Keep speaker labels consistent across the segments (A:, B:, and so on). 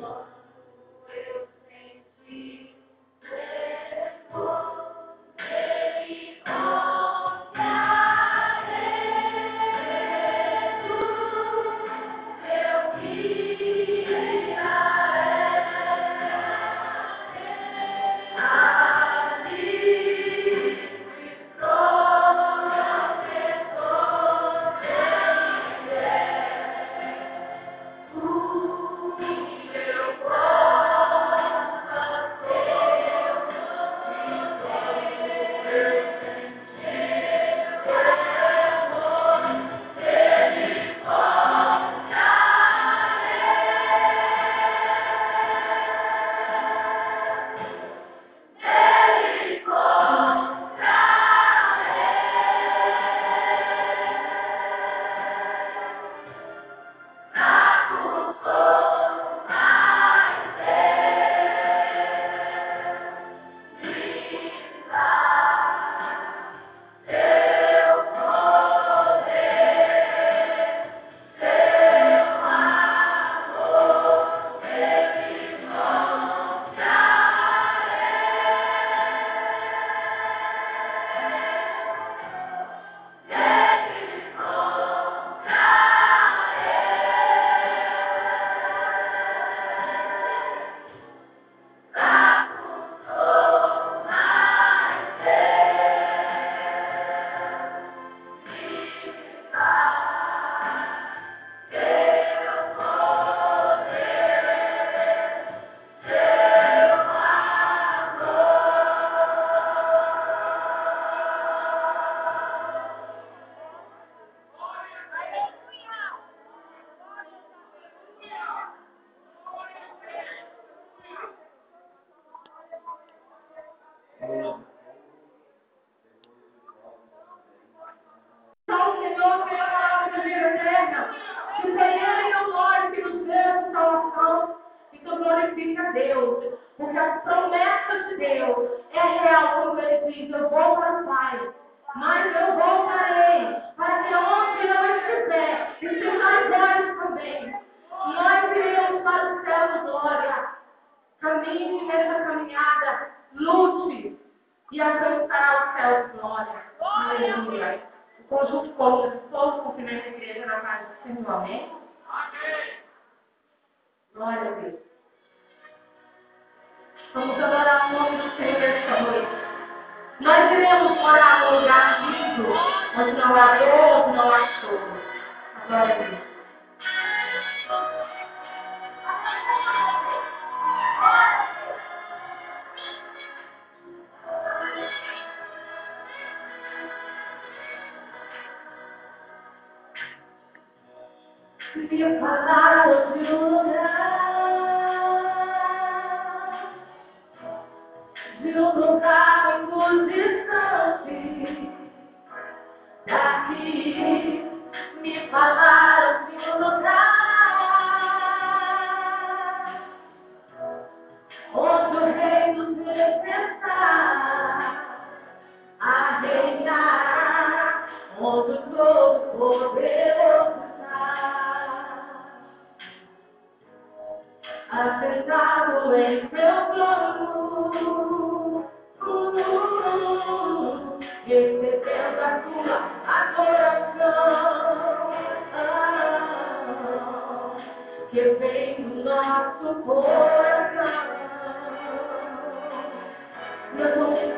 A: Lord. Deus. Porque as promessas de Deus é real quando ele diz, eu vou para o Pai. Mas eu voltarei para que onde eu estiver, estejais vós também. Nós iremos para o céu de glória. Caminhe nessa caminhada, lute e alcançará o céu de glória. Aleluia. O conjunto como todo o cumprimento da igreja na paz do Senhor. Amém? Amém. Glória a Deus. Vamos adorar o nome do Senhor esta noite. Nós iremos morar num lugar lindo, onde não há dor, não há choro. Glória a Deus. Falaram de um lugar, de um lugar muito distante daqui. Me falaram um lugar assentado em seu trono, recebendo a sua adoração, que vem do nosso coração. Nós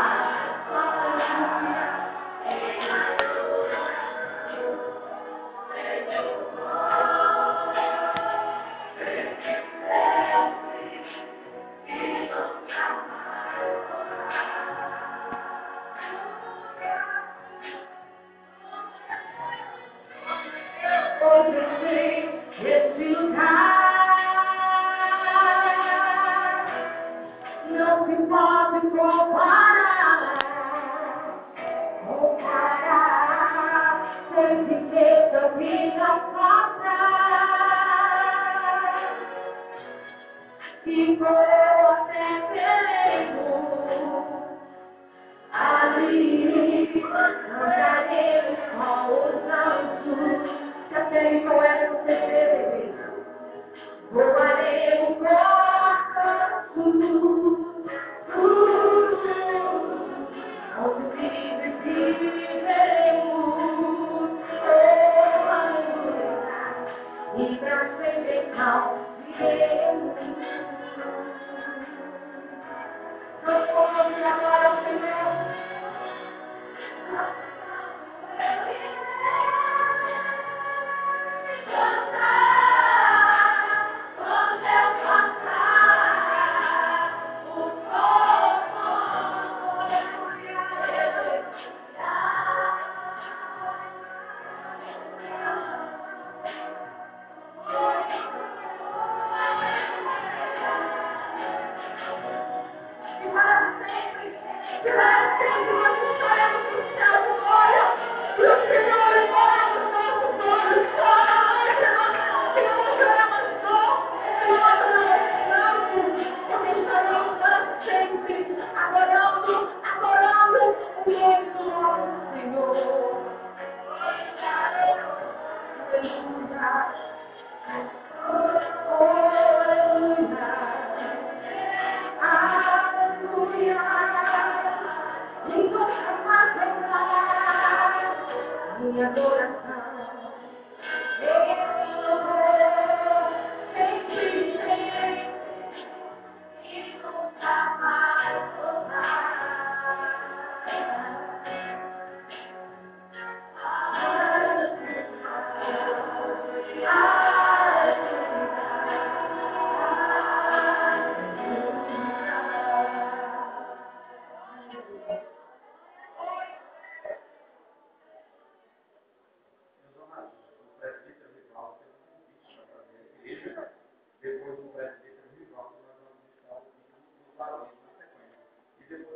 B: Glória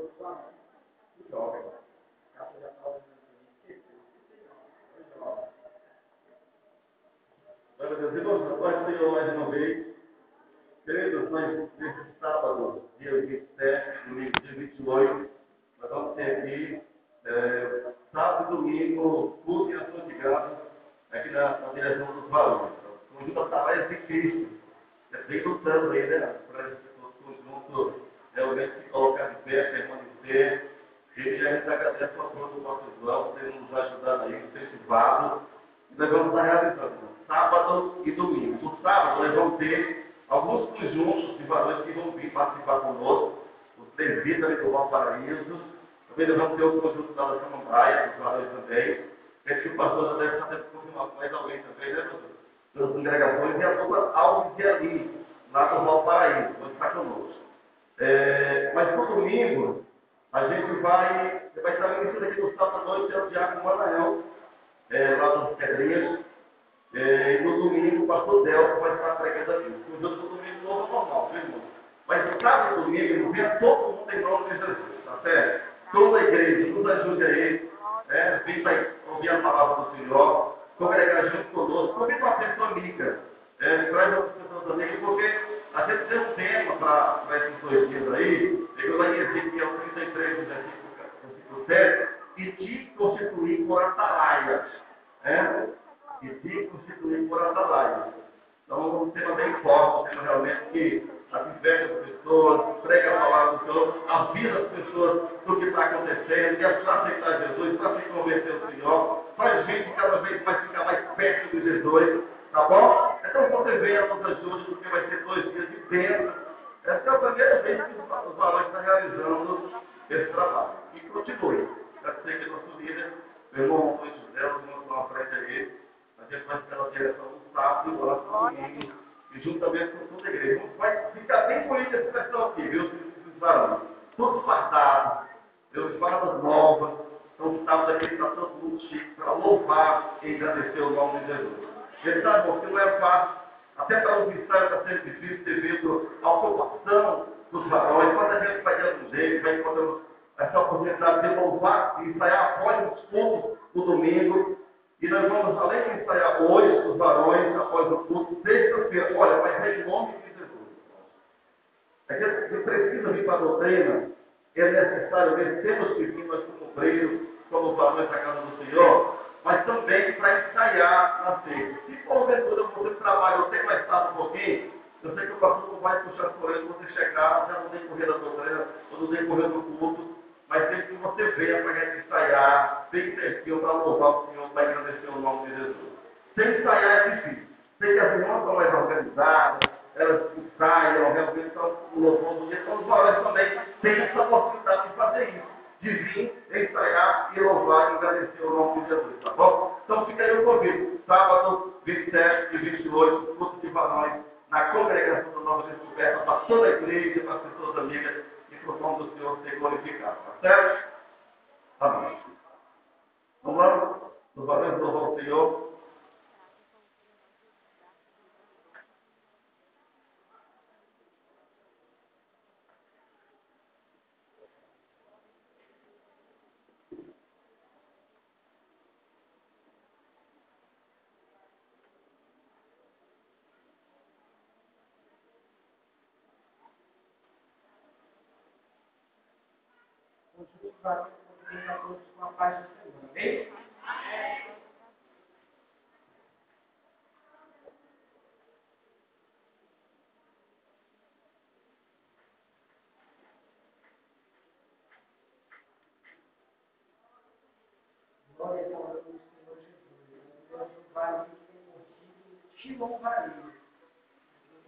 B: a Deus. Senhor mais uma vez. três nós, nesse sábado, dia 27, domingo, dia 28, nós vamos ter aqui, sábado e domingo, culto e ação de graça, aqui na, direção dos valores. Conjunto Atalaia de difícil. É bem lutando aí, né? Para conjunto realmente se colocar de pé, permanecer. E a gente agradece a apoio do João, por ter nos ajudado aí, incentivado. E nós vamos estar realizando sábado e domingo. No sábado, nós vamos ter alguns conjuntos de varões que vão vir participar conosco, os presbíteros do Valparaíso. Também nós vamos ter o conjunto da Samambaia, os varões também. Penso que o pastor já deve estar tendo confirmado mais alguém também, né, pastor? Pelas congregações e a dupla Alves de Ali, lá do Valparaíso, vão estar conosco. É, mas no domingo, a gente vai, vai estar ministrando aqui no sábado à noite, é o Diácono é, lá das Pedrinhas. É, e no domingo, o pastor Delco vai estar pregando aqui. Os outros no domingo novo é normal, viu, irmão? Mas sábado domingo, venha todo mundo em nome de Jesus, tá certo? Toda a igreja, nos ajude aí, né? Vem para ouvir a palavra do Senhor, congregar junto conosco, convida uma pessoa amiga, é, traz outras pessoas amigas, porque a gente tem um tema para esses dois dias aí, eu lá em Ezequiel 33, versículo 7, e te constituir por atalaia. É? E te constituir por atalaia. Então, um tema bem forte, um tema realmente que adverte as pessoas, prega a palavra do Senhor, avisa as pessoas do que está acontecendo, e é para aceitar Jesus, para se converter ao Senhor, faz gente cada vez mais ficar mais perto de Jesus, tá bom? Então, você venha nos ajude, porque vai ser dois dias de bênção. Essa é a primeira vez que os valores estão realizando esse trabalho. E continue. Quero dizer que nosso líder, meu irmão Antônio José, o irmão na frente aí, a gente vai na direção do sábado e agora no domingo, e juntamente com toda a igreja. Vai ficar bem bonita essa questão aqui, viu? Os varões. Todos fardados, os fardas novas. Então, o sábado aqui está todo mundo chique para louvar e agradecer o nome de Jesus. Ele sabe, porque não é fácil. Até para os ensaios está sendo difícil devido à ocupação dos varões. Quando a gente vai dentro deles, vai encontrando essa oportunidade de louvar e ensaiar após os cultos do domingo. E nós vamos, além de ensaiar hoje os varões, após o culto, sexta-feira, olha, vai ser em nome de Jesus. É que precisa vir para a doutrina, é necessário ver, temos que nós como obreiros, como varões da casa do Senhor, mas também para ensaiar na sexta. Se porventura você trabalha, tenho mais tarde um pouquinho, eu sei que o pastor não vai puxar por ele, você chegar, já não tem correr da doutrina, ou não tem correr do culto, mas tem que você venha para a gente ensaiar, bem para louvar o Senhor, para agradecer o nome de Jesus. Sem ensaiar é difícil. Sei que as irmãs são mais organizadas, elas ensaiam, estão louvando o dia, então os valores também têm essa possibilidade de fazer isso de vir, ensaiar e louvar e agradecer o nome de Jesus, tá bom? Então fica aí o convite. Sábado, 27 e 28, culto de varões, na congregação da Nova Descoberta, para toda a igreja, para as pessoas amigas e para o nome do Senhor ser glorificado, tá certo? Amém. Vamos lá? Os varões louvam o Senhor.
C: Continue varões, continue a todos com a paz do Senhor. Amém? Glória ao nome Senhor Jesus.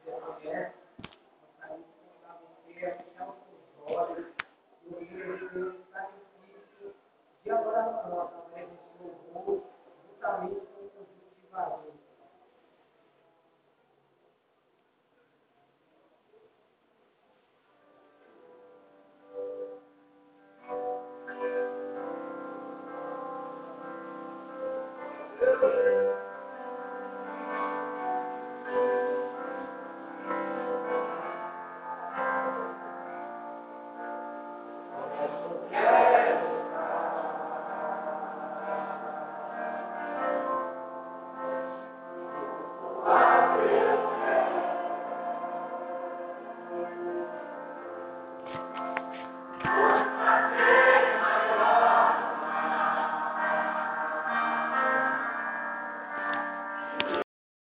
C: Você conhece, nós saímos com você, de adoração, através desse louvor, justamente